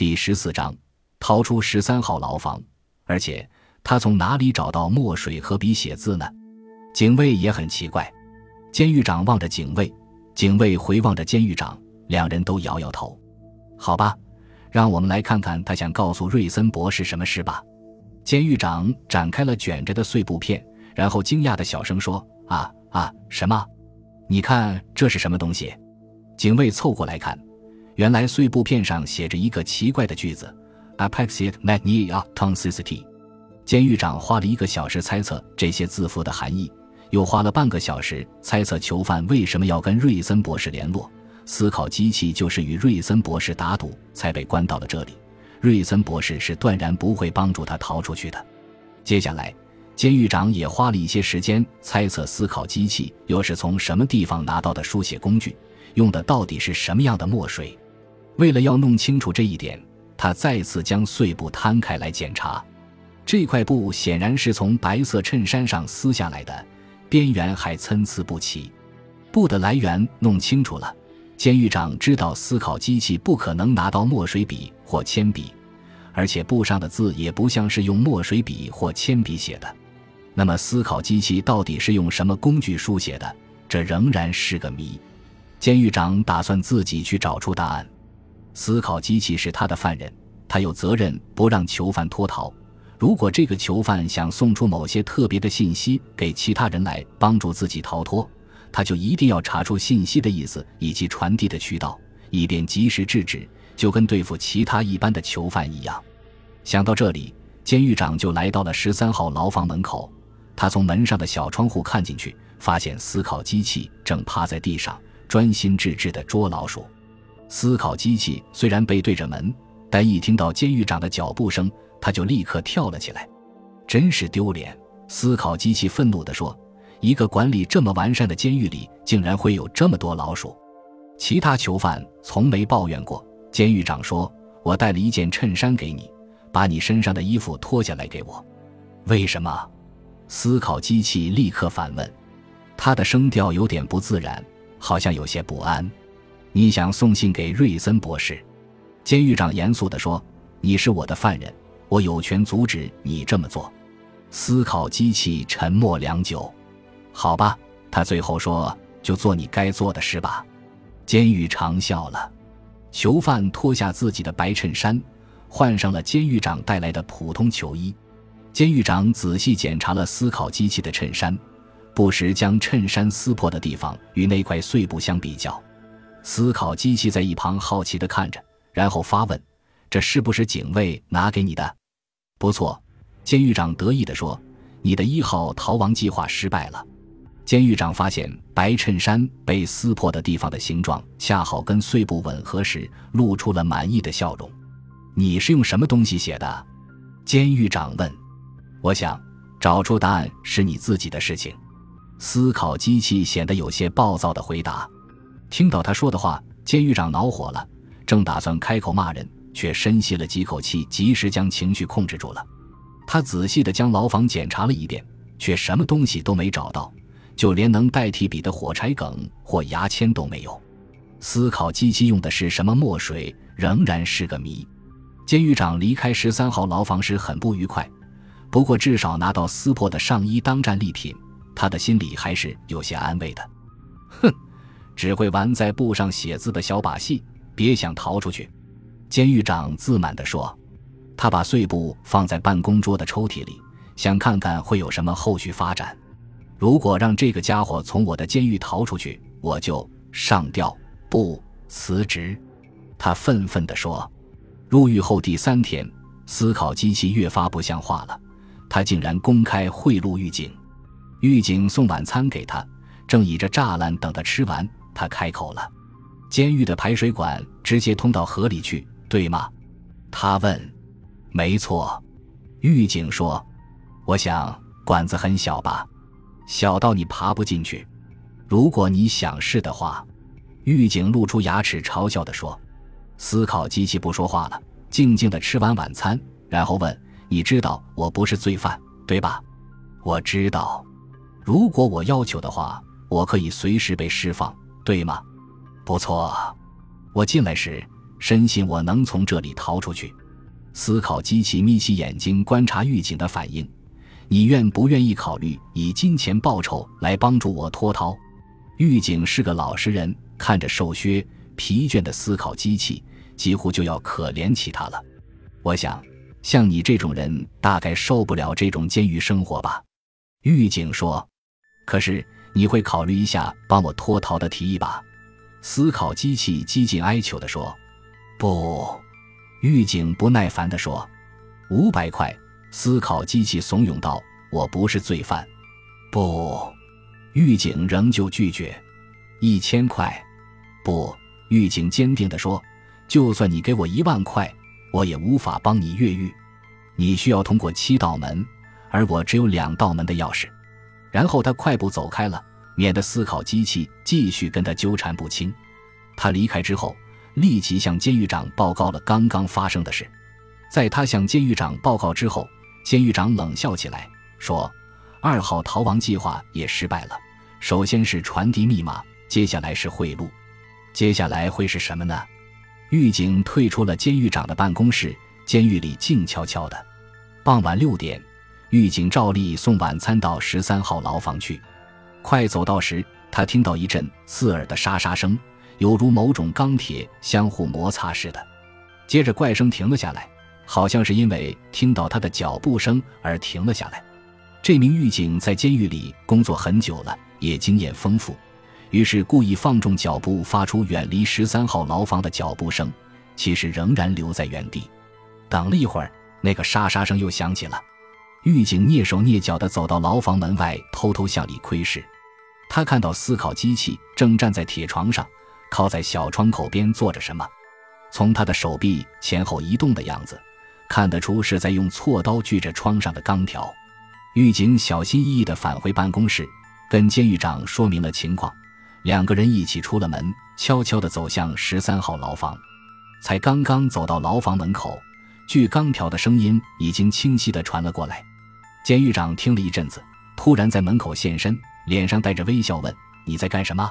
第十四章，逃出十三号牢房，而且他从哪里找到墨水和笔写字呢？警卫也很奇怪。监狱长望着警卫，警卫回望着监狱长，两人都摇摇头。好吧，让我们来看看他想告诉瑞森博士什么事吧。监狱长展开了卷着的碎布片，然后惊讶的小声说：“啊啊，什么？你看这是什么东西？”警卫凑过来看。原来碎布片上写着一个奇怪的句子：“Apexiate mania toxicity。”监狱长花了一个小时猜测这些字符的含义，又花了半个小时猜测囚犯为什么要跟瑞森博士联络。思考机器就是与瑞森博士打赌才被关到了这里。瑞森博士是断然不会帮助他逃出去的。接下来，监狱长也花了一些时间猜测思考机器又是从什么地方拿到的书写工具，用的到底是什么样的墨水。为了要弄清楚这一点，他再次将碎布摊开来检查。这块布显然是从白色衬衫上撕下来的，边缘还参差不齐。布的来源弄清楚了，监狱长知道思考机器不可能拿到墨水笔或铅笔，而且布上的字也不像是用墨水笔或铅笔写的。那么，思考机器到底是用什么工具书写的？这仍然是个谜。监狱长打算自己去找出答案。思考机器是他的犯人，他有责任不让囚犯脱逃。如果这个囚犯想送出某些特别的信息给其他人来帮助自己逃脱，他就一定要查出信息的意思以及传递的渠道，以便及时制止，就跟对付其他一般的囚犯一样。想到这里，监狱长就来到了十三号牢房门口。他从门上的小窗户看进去，发现思考机器正趴在地上，专心致志地捉老鼠。思考机器虽然背对着门，但一听到监狱长的脚步声，他就立刻跳了起来。真是丢脸！思考机器愤怒地说：“一个管理这么完善的监狱里，竟然会有这么多老鼠。”其他囚犯从没抱怨过。监狱长说：“我带了一件衬衫给你，把你身上的衣服脱下来给我。”为什么？思考机器立刻反问，他的声调有点不自然，好像有些不安。你想送信给瑞森博士？监狱长严肃地说：“你是我的犯人，我有权阻止你这么做。”思考机器沉默良久。好吧，他最后说：“就做你该做的事吧。”监狱长笑了。囚犯脱下自己的白衬衫，换上了监狱长带来的普通囚衣。监狱长仔细检查了思考机器的衬衫，不时将衬衫撕破的地方与那块碎布相比较。思考机器在一旁好奇地看着，然后发问：“这是不是警卫拿给你的？”“不错。”监狱长得意地说，“你的一号逃亡计划失败了。”监狱长发现白衬衫被撕破的地方的形状恰好跟碎布吻合时，露出了满意的笑容。“你是用什么东西写的？”监狱长问。“我想找出答案是你自己的事情。”思考机器显得有些暴躁地回答。听到他说的话，监狱长恼火了，正打算开口骂人，却深吸了几口气，及时将情绪控制住了。他仔细地将牢房检查了一遍，却什么东西都没找到，就连能代替笔的火柴梗或牙签都没有。思考机器用的是什么墨水，仍然是个谜。监狱长离开十三号牢房时很不愉快，不过至少拿到撕破的上衣当战利品，他的心里还是有些安慰的。只会玩在布上写字的小把戏，别想逃出去。”监狱长自满地说。他把碎布放在办公桌的抽屉里，想看看会有什么后续发展。如果让这个家伙从我的监狱逃出去，我就上吊不辞职。”他愤愤地说。入狱后第三天，思考机器越发不像话了。他竟然公开贿赂狱警，狱警送晚餐给他，正倚着栅栏等他吃完。他开口了：“监狱的排水管直接通到河里去，对吗？”他问。“没错。”狱警说。“我想管子很小吧？小到你爬不进去。如果你想试的话。”狱警露出牙齿嘲笑地说。思考机器不说话了，静静地吃完晚餐，然后问：“你知道我不是罪犯，对吧？”“我知道。如果我要求的话，我可以随时被释放。”对吗？不错。我进来时，深信我能从这里逃出去。思考机器眯起眼睛观察狱警的反应。你愿不愿意考虑以金钱报酬来帮助我脱逃？狱警是个老实人，看着瘦削疲倦的思考机器，几乎就要可怜起他了。我想，像你这种人，大概受不了这种监狱生活吧？狱警说。可是你会考虑一下帮我脱逃的提议吧？思考机器几近哀求地说。不，狱警不耐烦地说。五百块。思考机器怂恿道：“我不是罪犯。”不，狱警仍旧拒绝。一千块，不，狱警坚定地说：“就算你给我一万块，我也无法帮你越狱。你需要通过七道门，而我只有两道门的钥匙。”然后他快步走开了，免得思考机器继续跟他纠缠不清。他离开之后，立即向监狱长报告了刚刚发生的事。在他向监狱长报告之后，监狱长冷笑起来，说：“二号逃亡计划也失败了。首先是传递密码，接下来是贿赂，接下来会是什么呢？”狱警退出了监狱长的办公室，监狱里静悄悄的。傍晚六点，狱警照例送晚餐到十三号牢房去。快走到时，他听到一阵刺耳的沙沙声，犹如某种钢铁相互摩擦似的。接着怪声停了下来。好像是因为听到他的脚步声而停了下来。这名狱警在监狱里工作很久了，也经验丰富，于是故意放重脚步，发出远离十三号牢房的脚步声。其实仍然留在原地。等了一会儿，那个沙沙声又响起了。狱警蹑手蹑脚地走到牢房门外，偷偷向里窥视。他看到思考机器正站在铁床上，靠在小窗口边做着什么。从他的手臂前后移动的样子。看得出是在用锉刀锯着窗上的钢条。狱警小心翼翼地返回办公室，跟监狱长说明了情况。两个人一起出了门，悄悄地走向十三号牢房。才刚刚走到牢房门口，锯钢条的声音已经清晰地传了过来。监狱长听了一阵子，突然在门口现身，脸上带着微笑问：“你在干什么？”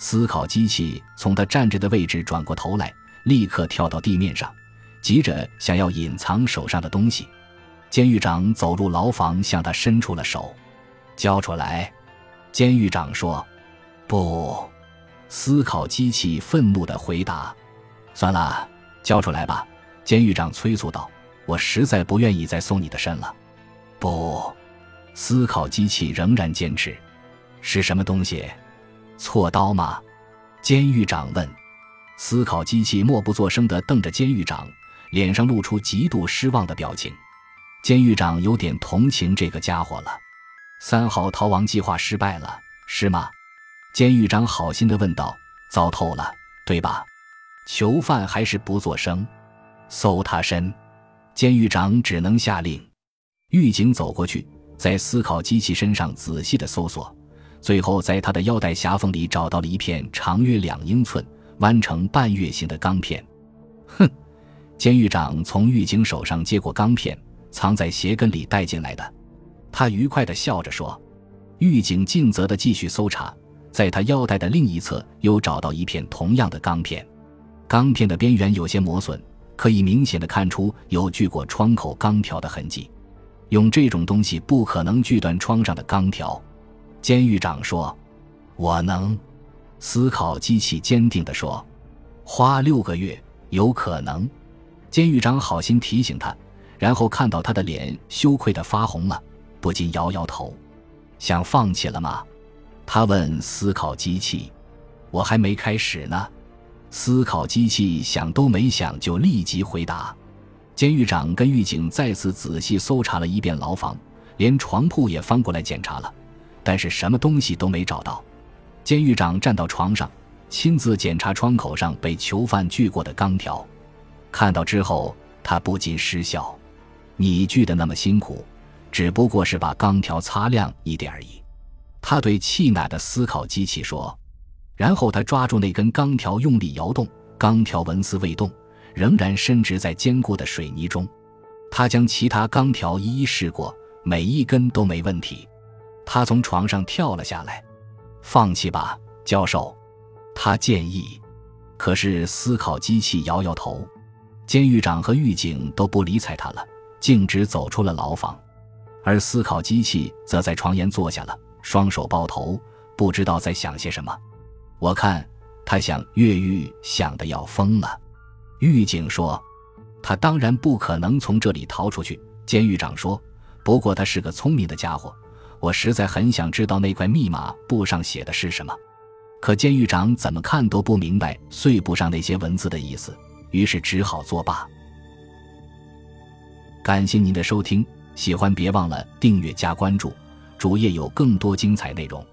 思考机器从他站着的位置转过头来，立刻跳到地面上。急着想要隐藏手上的东西，监狱长走入牢房，向他伸出了手，交出来。监狱长说：“不。”思考机器愤怒的回答：“算了，交出来吧。”监狱长催促道：“我实在不愿意再送你的身了。”不，思考机器仍然坚持：“是什么东西？锉刀吗？”监狱长问。思考机器默不作声地瞪着监狱长。脸上露出极度失望的表情，监狱长有点同情这个家伙了。三号逃亡计划失败了，是吗？监狱长好心的问道。糟透了，对吧？囚犯还是不作声。搜他身，监狱长只能下令。狱警走过去，在思考机器身上仔细的搜索，最后在他的腰带狭缝里找到了一片长约两英寸、弯成半月形的钢片。哼。监狱长从狱警手上接过钢片，藏在鞋跟里带进来的。他愉快地笑着说：“狱警尽责地继续搜查，在他腰带的另一侧又找到一片同样的钢片。钢片的边缘有些磨损，可以明显的看出有锯过窗口钢条的痕迹。用这种东西不可能锯断窗上的钢条。”监狱长说：“我能。”思考机器坚定地说：“花六个月，有可能。”监狱长好心提醒他，然后看到他的脸羞愧的发红了，不禁摇摇头。想放弃了吗？他问思考机器。我还没开始呢。思考机器想都没想就立即回答。监狱长跟狱警再次仔细搜查了一遍牢房，连床铺也翻过来检查了，但是什么东西都没找到。监狱长站到床上，亲自检查窗口上被囚犯锯过的钢条。看到之后，他不禁失笑：“你锯的那么辛苦，只不过是把钢条擦亮一点而已。”他对气馁的思考机器说。然后他抓住那根钢条，用力摇动，钢条纹丝未动，仍然伸直在坚固的水泥中。他将其他钢条一一试过，每一根都没问题。他从床上跳了下来：“放弃吧，教授。”他建议。可是思考机器摇摇头，监狱长和狱警都不理睬他了，径直走出了牢房，而思考机器则在床沿坐下了，双手抱头，不知道在想些什么。我看他想越狱想的要疯了。狱警说：“他当然不可能从这里逃出去。”监狱长说：“不过他是个聪明的家伙，我实在很想知道那块密码簿上写的是什么。”可监狱长怎么看都不明白碎布上那些文字的意思，于是只好作罢。感谢您的收听，喜欢别忘了订阅加关注，主页有更多精彩内容。